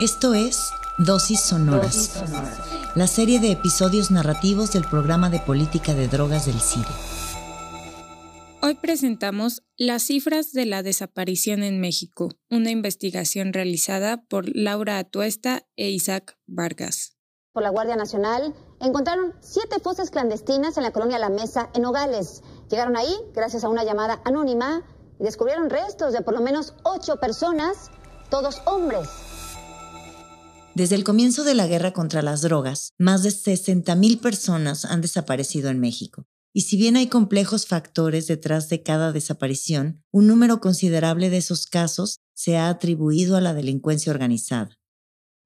Esto es Dosis Sonoras, la serie de episodios narrativos del programa de política de drogas del CIDE. Hoy presentamos las cifras de la desaparición en México, una investigación realizada por Laura Atuesta e Isaac Vargas. Por la Guardia Nacional encontraron siete fosas clandestinas en la colonia La Mesa, en Nogales. Llegaron ahí gracias a una llamada anónima y descubrieron restos de por lo menos ocho personas, todos hombres. Desde el comienzo de la guerra contra las drogas, más de 60.000 personas han desaparecido en México. Y si bien hay complejos factores detrás de cada desaparición, un número considerable de esos casos se ha atribuido a la delincuencia organizada.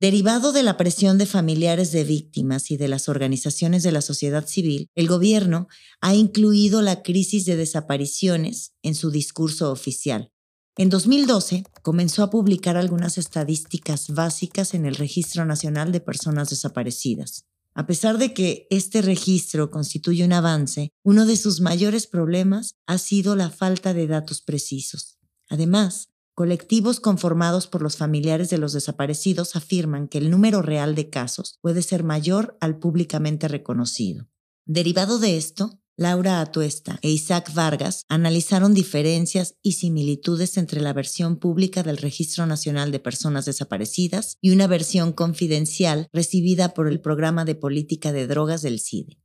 Derivado de la presión de familiares de víctimas y de las organizaciones de la sociedad civil, el gobierno ha incluido la crisis de desapariciones en su discurso oficial, en 2012 comenzó a publicar algunas estadísticas básicas en el Registro Nacional de Personas Desaparecidas. A pesar de que este registro constituye un avance, uno de sus mayores problemas ha sido la falta de datos precisos. Además, colectivos conformados por los familiares de los desaparecidos afirman que el número real de casos puede ser mayor al públicamente reconocido. Derivado de esto, Laura Atuesta e Isaac Vargas analizaron diferencias y similitudes entre la versión pública del Registro Nacional de Personas Desaparecidas y una versión confidencial recibida por el Programa de Política de Drogas del CIDE.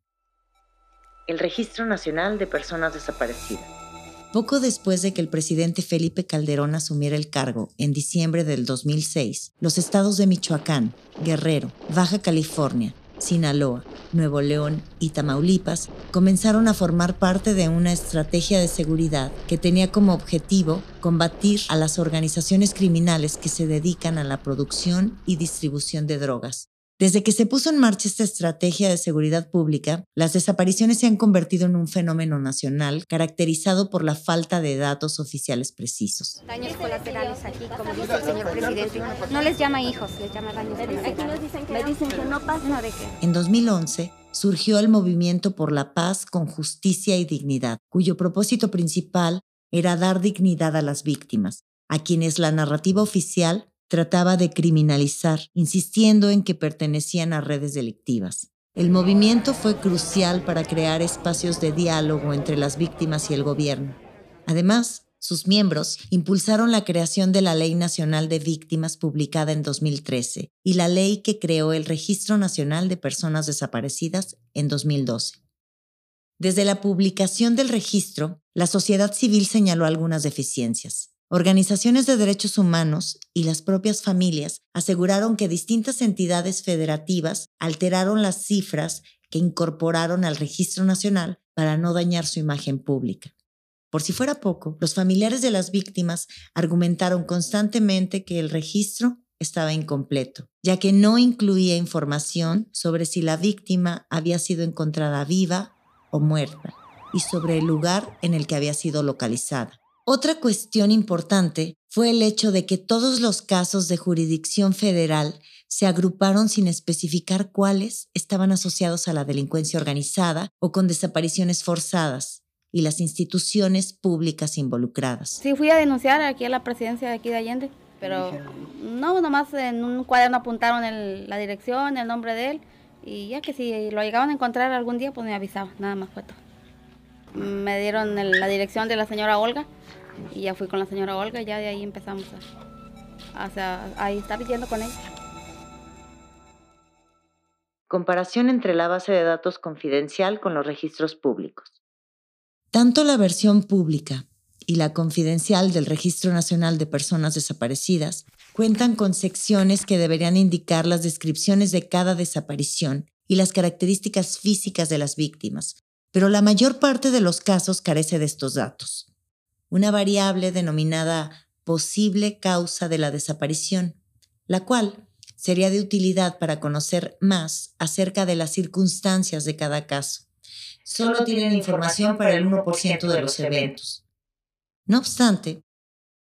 El Registro Nacional de Personas Desaparecidas. Poco después de que el presidente Felipe Calderón asumiera el cargo, en diciembre del 2006, los estados de Michoacán, Guerrero, Baja California, Sinaloa, Nuevo León y Tamaulipas comenzaron a formar parte de una estrategia de seguridad que tenía como objetivo combatir a las organizaciones criminales que se dedican a la producción y distribución de drogas. Desde que se puso en marcha esta estrategia de seguridad pública, las desapariciones se han convertido en un fenómeno nacional caracterizado por la falta de datos oficiales precisos. Daños colaterales aquí, como dice el señor presidente. No les llama hijos, les llama daños colaterales. Me dicen que no pasa de qué. En 2011 surgió el Movimiento por la Paz con Justicia y Dignidad, cuyo propósito principal era dar dignidad a las víctimas, a quienes la narrativa oficial trataba de criminalizar, insistiendo en que pertenecían a redes delictivas. El movimiento fue crucial para crear espacios de diálogo entre las víctimas y el gobierno. Además, sus miembros impulsaron la creación de la Ley Nacional de Víctimas publicada en 2013 y la ley que creó el Registro Nacional de Personas Desaparecidas en 2012. Desde la publicación del registro, la sociedad civil señaló algunas deficiencias. Organizaciones de derechos humanos y las propias familias aseguraron que distintas entidades federativas alteraron las cifras que incorporaron al registro nacional para no dañar su imagen pública. Por si fuera poco, los familiares de las víctimas argumentaron constantemente que el registro estaba incompleto, ya que no incluía información sobre si la víctima había sido encontrada viva o muerta y sobre el lugar en el que había sido localizada. Otra cuestión importante fue el hecho de que todos los casos de jurisdicción federal se agruparon sin especificar cuáles estaban asociados a la delincuencia organizada o con desapariciones forzadas y las instituciones públicas involucradas. Sí, fui a denunciar aquí a la presidencia de aquí de Allende, pero no, nomás en un cuaderno apuntaron la dirección, el nombre de él, y ya que si lo llegaban a encontrar algún día, pues me avisaban, nada más fue todo. Me dieron la dirección de la señora Olga, y ya fui con la señora Olga y ya de ahí empezamos a, a, a estar yendo con ella. Comparación entre la base de datos confidencial con los registros públicos. Tanto la versión pública y la confidencial del Registro Nacional de Personas Desaparecidas cuentan con secciones que deberían indicar las descripciones de cada desaparición y las características físicas de las víctimas, pero la mayor parte de los casos carece de estos datos una variable denominada posible causa de la desaparición, la cual sería de utilidad para conocer más acerca de las circunstancias de cada caso. Solo tienen información para el 1% de los eventos. No obstante,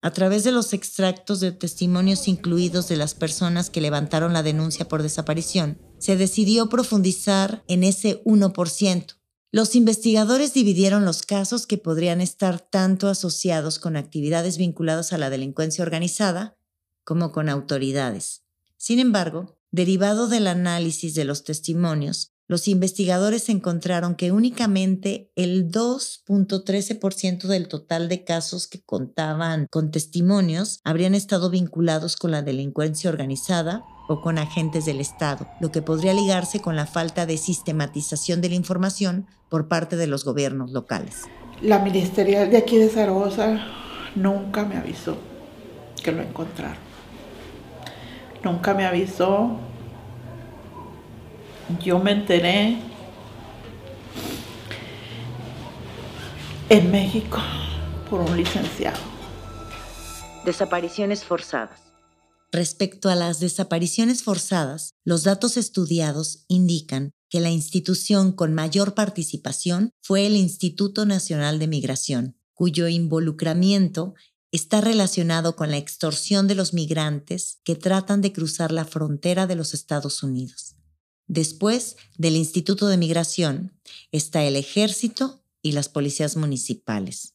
a través de los extractos de testimonios incluidos de las personas que levantaron la denuncia por desaparición, se decidió profundizar en ese 1%, los investigadores dividieron los casos que podrían estar tanto asociados con actividades vinculadas a la delincuencia organizada como con autoridades. Sin embargo, derivado del análisis de los testimonios, los investigadores encontraron que únicamente el 2.13% del total de casos que contaban con testimonios habrían estado vinculados con la delincuencia organizada o con agentes del Estado, lo que podría ligarse con la falta de sistematización de la información por parte de los gobiernos locales. La ministerial de aquí de Zaragoza nunca me avisó que lo encontraron. Nunca me avisó. Yo me enteré en México por un licenciado. Desapariciones forzadas. Respecto a las desapariciones forzadas, los datos estudiados indican que la institución con mayor participación fue el Instituto Nacional de Migración, cuyo involucramiento está relacionado con la extorsión de los migrantes que tratan de cruzar la frontera de los Estados Unidos. Después del Instituto de Migración está el Ejército y las policías municipales.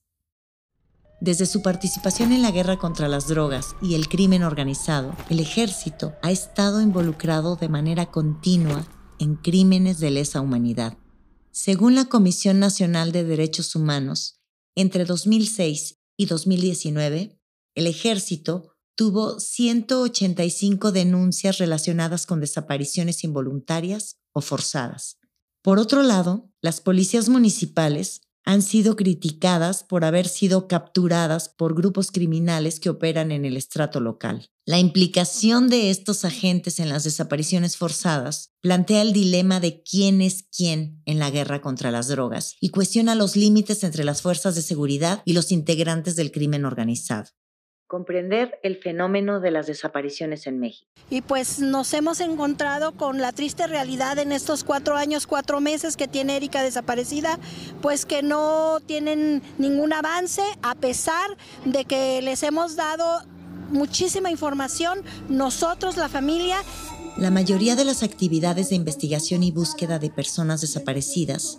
Desde su participación en la guerra contra las drogas y el crimen organizado, el ejército ha estado involucrado de manera continua en crímenes de lesa humanidad. Según la Comisión Nacional de Derechos Humanos, entre 2006 y 2019, el ejército tuvo 185 denuncias relacionadas con desapariciones involuntarias o forzadas. Por otro lado, las policías municipales han sido criticadas por haber sido capturadas por grupos criminales que operan en el estrato local. La implicación de estos agentes en las desapariciones forzadas plantea el dilema de quién es quién en la guerra contra las drogas y cuestiona los límites entre las fuerzas de seguridad y los integrantes del crimen organizado comprender el fenómeno de las desapariciones en México. Y pues nos hemos encontrado con la triste realidad en estos cuatro años, cuatro meses que tiene Erika desaparecida, pues que no tienen ningún avance a pesar de que les hemos dado muchísima información, nosotros, la familia. La mayoría de las actividades de investigación y búsqueda de personas desaparecidas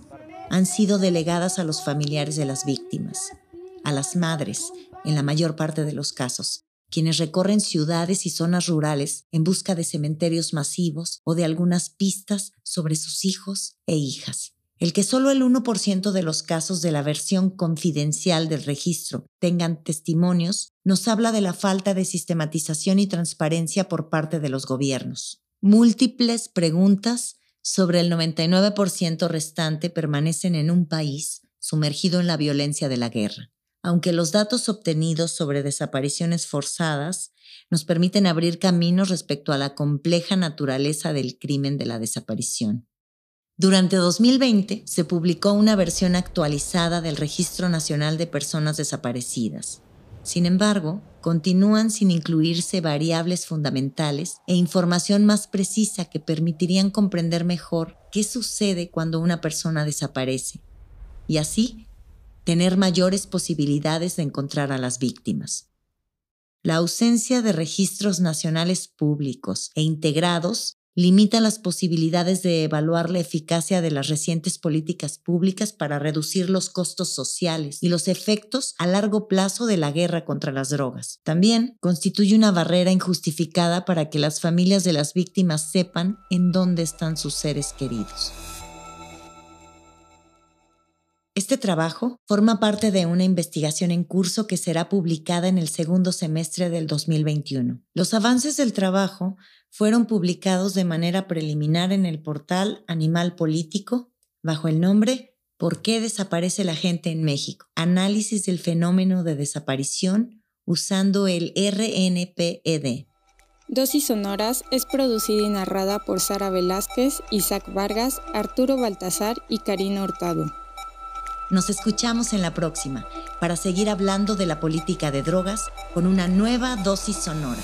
han sido delegadas a los familiares de las víctimas, a las madres, en la mayor parte de los casos, quienes recorren ciudades y zonas rurales en busca de cementerios masivos o de algunas pistas sobre sus hijos e hijas. El que solo el 1% de los casos de la versión confidencial del registro tengan testimonios nos habla de la falta de sistematización y transparencia por parte de los gobiernos. Múltiples preguntas sobre el 99% restante permanecen en un país sumergido en la violencia de la guerra aunque los datos obtenidos sobre desapariciones forzadas nos permiten abrir caminos respecto a la compleja naturaleza del crimen de la desaparición. Durante 2020 se publicó una versión actualizada del Registro Nacional de Personas Desaparecidas. Sin embargo, continúan sin incluirse variables fundamentales e información más precisa que permitirían comprender mejor qué sucede cuando una persona desaparece y así tener mayores posibilidades de encontrar a las víctimas. La ausencia de registros nacionales públicos e integrados limita las posibilidades de evaluar la eficacia de las recientes políticas públicas para reducir los costos sociales y los efectos a largo plazo de la guerra contra las drogas. También constituye una barrera injustificada para que las familias de las víctimas sepan en dónde están sus seres queridos. Este trabajo forma parte de una investigación en curso que será publicada en el segundo semestre del 2021. Los avances del trabajo fueron publicados de manera preliminar en el portal Animal Político bajo el nombre ¿Por qué desaparece la gente en México? Análisis del fenómeno de desaparición usando el RNPED. Dosis Sonoras es producida y narrada por Sara Velázquez, Isaac Vargas, Arturo Baltazar y Karina Hurtado. Nos escuchamos en la próxima para seguir hablando de la política de drogas con una nueva dosis sonora.